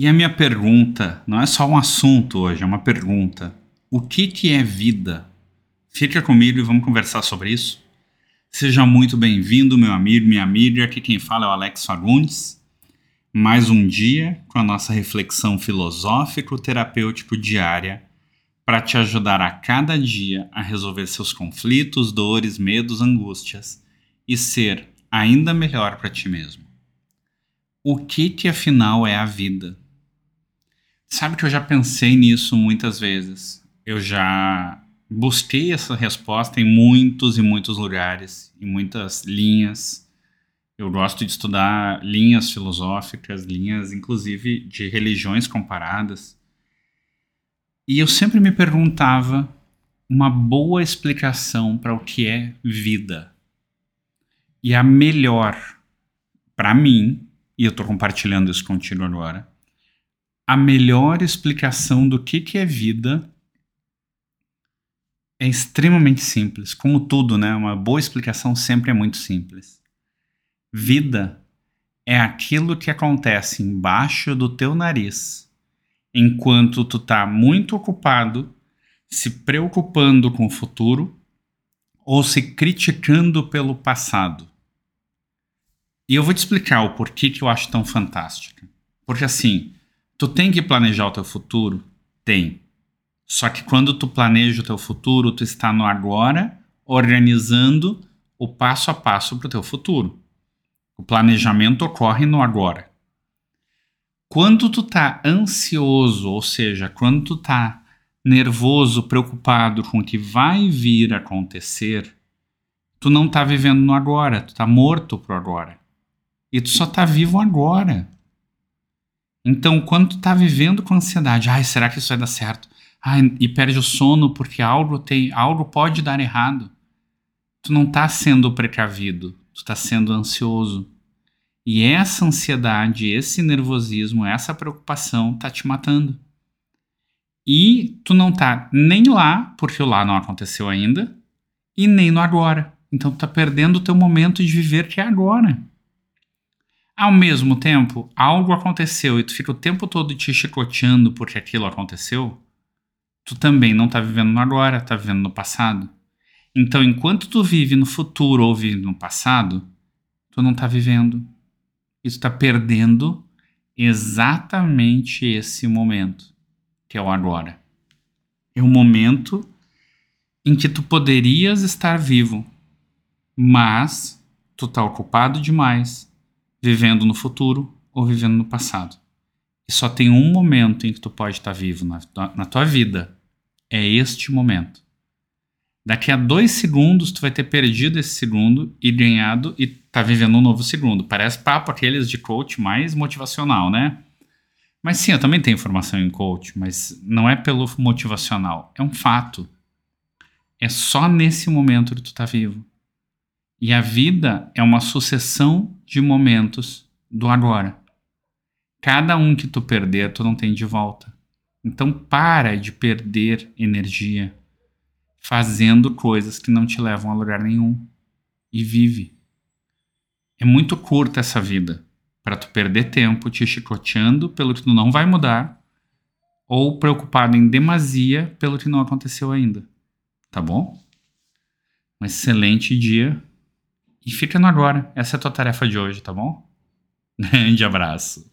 E a minha pergunta, não é só um assunto hoje, é uma pergunta. O que, que é vida? Fica comigo e vamos conversar sobre isso. Seja muito bem-vindo, meu amigo, minha amiga. Aqui quem fala é o Alex Fagundes. Mais um dia com a nossa reflexão filosófico-terapêutico diária para te ajudar a cada dia a resolver seus conflitos, dores, medos, angústias e ser ainda melhor para ti mesmo. O que que afinal é a vida? Sabe que eu já pensei nisso muitas vezes. Eu já busquei essa resposta em muitos e muitos lugares, em muitas linhas. Eu gosto de estudar linhas filosóficas, linhas inclusive de religiões comparadas. E eu sempre me perguntava uma boa explicação para o que é vida. E a melhor para mim, e eu estou compartilhando isso contigo agora, a melhor explicação do que, que é vida é extremamente simples. Como tudo, né? Uma boa explicação sempre é muito simples. Vida é aquilo que acontece embaixo do teu nariz enquanto tu tá muito ocupado se preocupando com o futuro ou se criticando pelo passado. E eu vou te explicar o porquê que eu acho tão fantástica. Porque assim, Tu tem que planejar o teu futuro? Tem. Só que quando tu planeja o teu futuro, tu está no agora, organizando o passo a passo para o teu futuro. O planejamento ocorre no agora. Quando tu tá ansioso, ou seja, quando tu tá nervoso, preocupado com o que vai vir acontecer, tu não tá vivendo no agora, tu tá morto pro agora. E tu só tá vivo agora. Então, quando tu tá vivendo com ansiedade, ai, será que isso vai dar certo? Ai, e perde o sono porque algo tem, algo pode dar errado. Tu não tá sendo precavido, tu tá sendo ansioso. E essa ansiedade, esse nervosismo, essa preocupação tá te matando. E tu não tá nem lá, porque o lá não aconteceu ainda, e nem no agora. Então tu tá perdendo o teu momento de viver que é agora. Ao mesmo tempo, algo aconteceu e tu fica o tempo todo te chicoteando porque aquilo aconteceu, tu também não tá vivendo no agora, tá vivendo no passado. Então, enquanto tu vive no futuro ou vive no passado, tu não tá vivendo. E tu tá perdendo exatamente esse momento, que é o agora. É o momento em que tu poderias estar vivo, mas tu tá ocupado demais vivendo no futuro ou vivendo no passado. E só tem um momento em que tu pode estar vivo na, na tua vida. É este momento. Daqui a dois segundos tu vai ter perdido esse segundo e ganhado e tá vivendo um novo segundo. Parece papo aqueles de coach mais motivacional, né? Mas sim, eu também tenho formação em coach, mas não é pelo motivacional, é um fato. É só nesse momento que tu tá vivo. E a vida é uma sucessão de momentos do agora. Cada um que tu perder, tu não tem de volta. Então para de perder energia fazendo coisas que não te levam a lugar nenhum e vive. É muito curta essa vida para tu perder tempo te chicoteando pelo que tu não vai mudar ou preocupado em demasia pelo que não aconteceu ainda. Tá bom? Um excelente dia e fica no agora. Essa é a tua tarefa de hoje, tá bom? Grande abraço.